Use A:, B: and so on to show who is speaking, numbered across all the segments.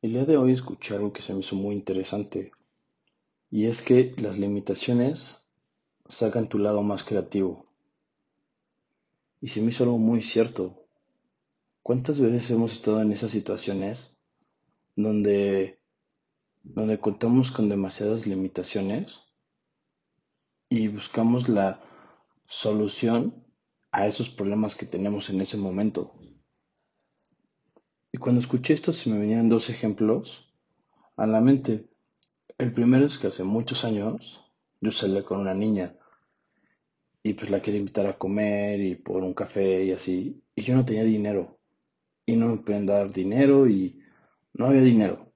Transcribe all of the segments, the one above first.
A: El día de hoy escuché algo que se me hizo muy interesante y es que las limitaciones sacan tu lado más creativo. Y se me hizo algo muy cierto. ¿Cuántas veces hemos estado en esas situaciones donde, donde contamos con demasiadas limitaciones y buscamos la solución a esos problemas que tenemos en ese momento? Y cuando escuché esto se me venían dos ejemplos a la mente. El primero es que hace muchos años yo salía con una niña y pues la quería invitar a comer y por un café y así. Y yo no tenía dinero y no me podían dar dinero y no había dinero.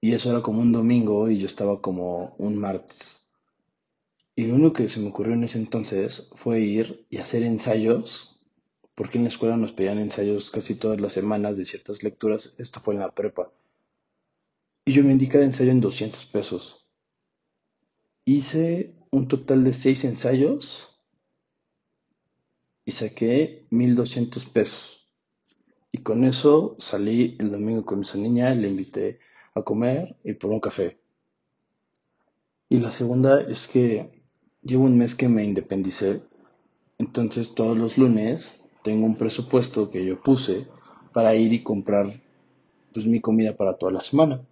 A: Y eso era como un domingo y yo estaba como un martes. Y lo único que se me ocurrió en ese entonces fue ir y hacer ensayos porque en la escuela nos pedían ensayos casi todas las semanas de ciertas lecturas. Esto fue en la prepa. Y yo me indiqué de ensayo en 200 pesos. Hice un total de 6 ensayos y saqué 1200 pesos. Y con eso salí el domingo con esa niña, le invité a comer y por un café. Y la segunda es que llevo un mes que me independicé, entonces todos los lunes tengo un presupuesto que yo puse para ir y comprar pues mi comida para toda la semana.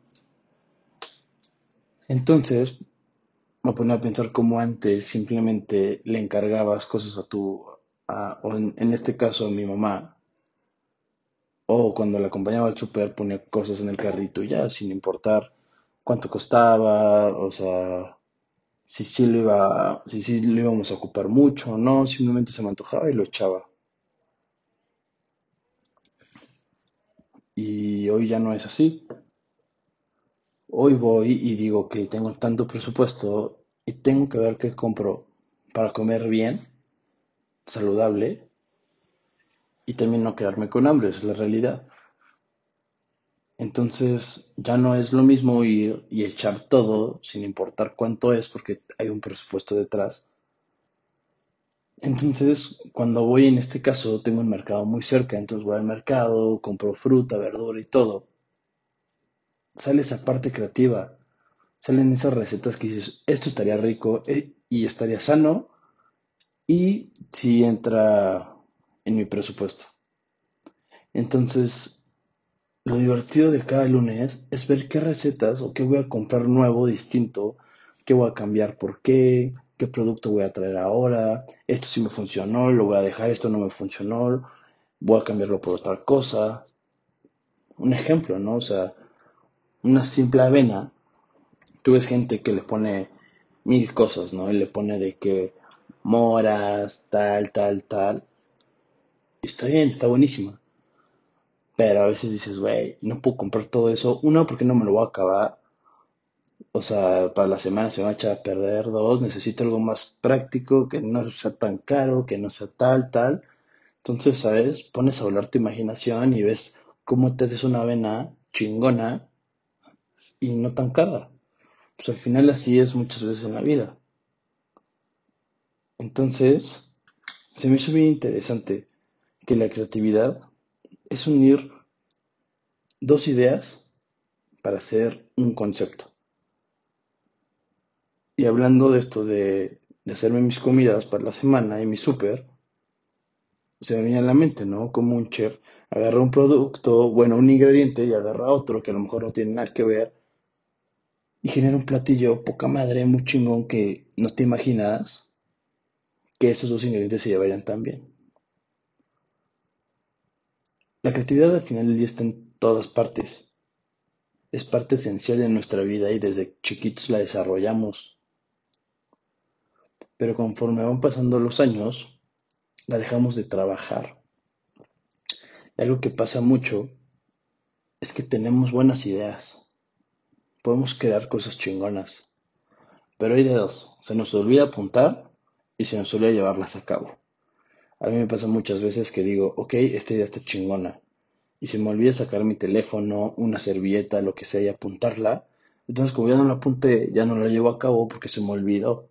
A: Entonces me ponía a pensar cómo antes simplemente le encargabas cosas a tu, o en, este caso a mi mamá, o cuando la acompañaba al super ponía cosas en el carrito ya sin importar cuánto costaba, o sea, si sí lo iba, si lo íbamos a ocupar mucho o no, simplemente se me antojaba y lo echaba. Y hoy ya no es así. Hoy voy y digo que tengo tanto presupuesto y tengo que ver qué compro para comer bien, saludable y también no quedarme con hambre, es la realidad. Entonces ya no es lo mismo ir y echar todo sin importar cuánto es porque hay un presupuesto detrás entonces, cuando voy en este caso, tengo un mercado muy cerca, entonces voy al mercado, compro fruta, verdura y todo. Sale esa parte creativa, salen esas recetas que dices, esto estaría rico eh, y estaría sano y si entra en mi presupuesto. Entonces, lo divertido de cada lunes es ver qué recetas o qué voy a comprar nuevo, distinto, qué voy a cambiar, por qué, qué producto voy a traer ahora, esto sí me funcionó, lo voy a dejar, esto no me funcionó, voy a cambiarlo por otra cosa. Un ejemplo, ¿no? O sea, una simple avena, tú ves gente que le pone mil cosas, ¿no? Y le pone de que moras, tal, tal, tal. Está bien, está buenísima. Pero a veces dices, güey, no puedo comprar todo eso. Uno, porque no me lo voy a acabar o sea, para la semana se va a echar a perder dos, necesito algo más práctico, que no sea tan caro, que no sea tal, tal. Entonces, ¿sabes? Pones a volar tu imaginación y ves cómo te haces una avena chingona y no tan cara. Pues al final así es muchas veces en la vida. Entonces, se me hizo bien interesante que la creatividad es unir dos ideas para hacer un concepto. Y hablando de esto de, hacerme mis comidas para la semana y mi súper, se me viene a la mente, ¿no? Como un chef agarra un producto, bueno, un ingrediente y agarra otro que a lo mejor no tiene nada que ver y genera un platillo poca madre, muy chingón que no te imaginas que esos dos ingredientes se llevarían tan bien. La creatividad al final del día está en todas partes. Es parte esencial de nuestra vida y desde chiquitos la desarrollamos pero conforme van pasando los años, la dejamos de trabajar. Algo que pasa mucho es que tenemos buenas ideas, podemos crear cosas chingonas, pero hay de dos, se nos olvida apuntar y se nos olvida llevarlas a cabo. A mí me pasa muchas veces que digo, ok, esta idea está chingona, y se me olvida sacar mi teléfono, una servilleta, lo que sea, y apuntarla. Entonces, como ya no la apunté, ya no la llevo a cabo porque se me olvidó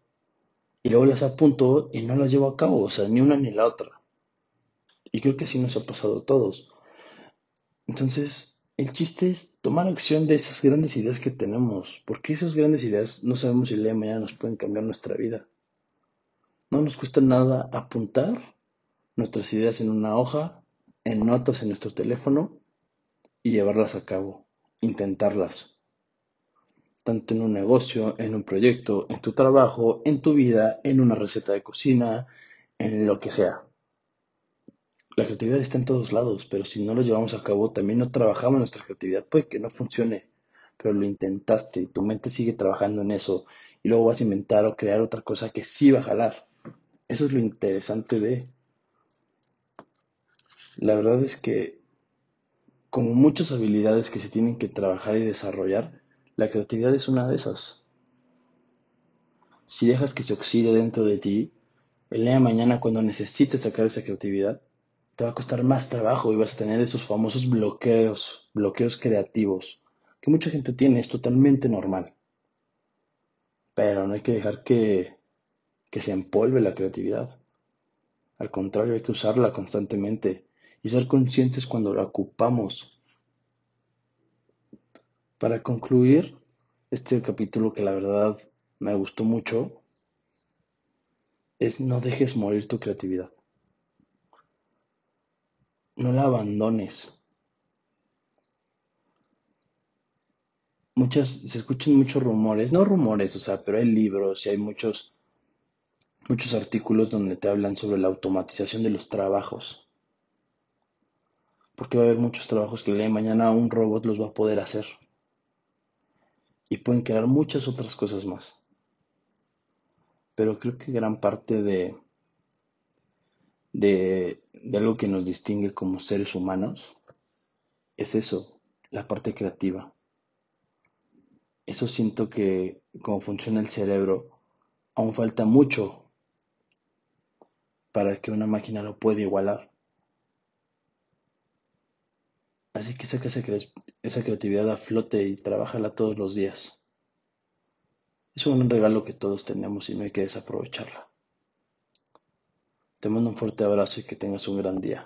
A: y luego las apunto y no las llevo a cabo, o sea, ni una ni la otra. Y creo que así nos ha pasado a todos. Entonces, El chiste es tomar acción de esas grandes ideas que tenemos, porque esas grandes ideas no sabemos si el día de mañana nos pueden cambiar nuestra vida. No nos cuesta nada apuntar nuestras ideas en una hoja, en notas en nuestro teléfono y llevarlas a cabo, intentarlas. Tanto en un negocio, en un proyecto, en tu trabajo, en tu vida, en una receta de cocina, en lo que sea. La creatividad está en todos lados, pero si no lo llevamos a cabo, también no trabajamos nuestra creatividad. Puede que no funcione, pero lo intentaste tu mente sigue trabajando en eso y luego vas a inventar o crear otra cosa que sí va a jalar. Eso es lo interesante de... La verdad es que como muchas habilidades que se tienen que trabajar y desarrollar, la creatividad es una de esas. Si dejas que se oxide dentro de ti, el día de mañana cuando necesites sacar esa creatividad, te va a costar más trabajo y vas a tener esos famosos bloqueos, bloqueos creativos, que mucha gente tiene, es totalmente normal. Pero no hay que dejar que que se empolve la creatividad. Al contrario, hay que usarla constantemente y ser conscientes cuando la ocupamos. Para concluir este capítulo que la verdad me gustó mucho, es no dejes morir tu creatividad. No la abandones. Muchas, se escuchan muchos rumores, no rumores, o sea, pero hay libros y hay muchos muchos artículos donde te hablan sobre la automatización de los trabajos. Porque va a haber muchos trabajos que el mañana un robot los va a poder hacer. Y pueden crear muchas otras cosas más. Pero creo que gran parte de, de, de algo que nos distingue como seres humanos es eso, la parte creativa. Eso siento que como funciona el cerebro, aún falta mucho para que una máquina lo pueda igualar. Así que saca esa, creatividad a flote y trabájala todos los días. Es un regalo que todos tenemos y no hay que desaprovecharla. Te mando un fuerte abrazo y que tengas un gran día.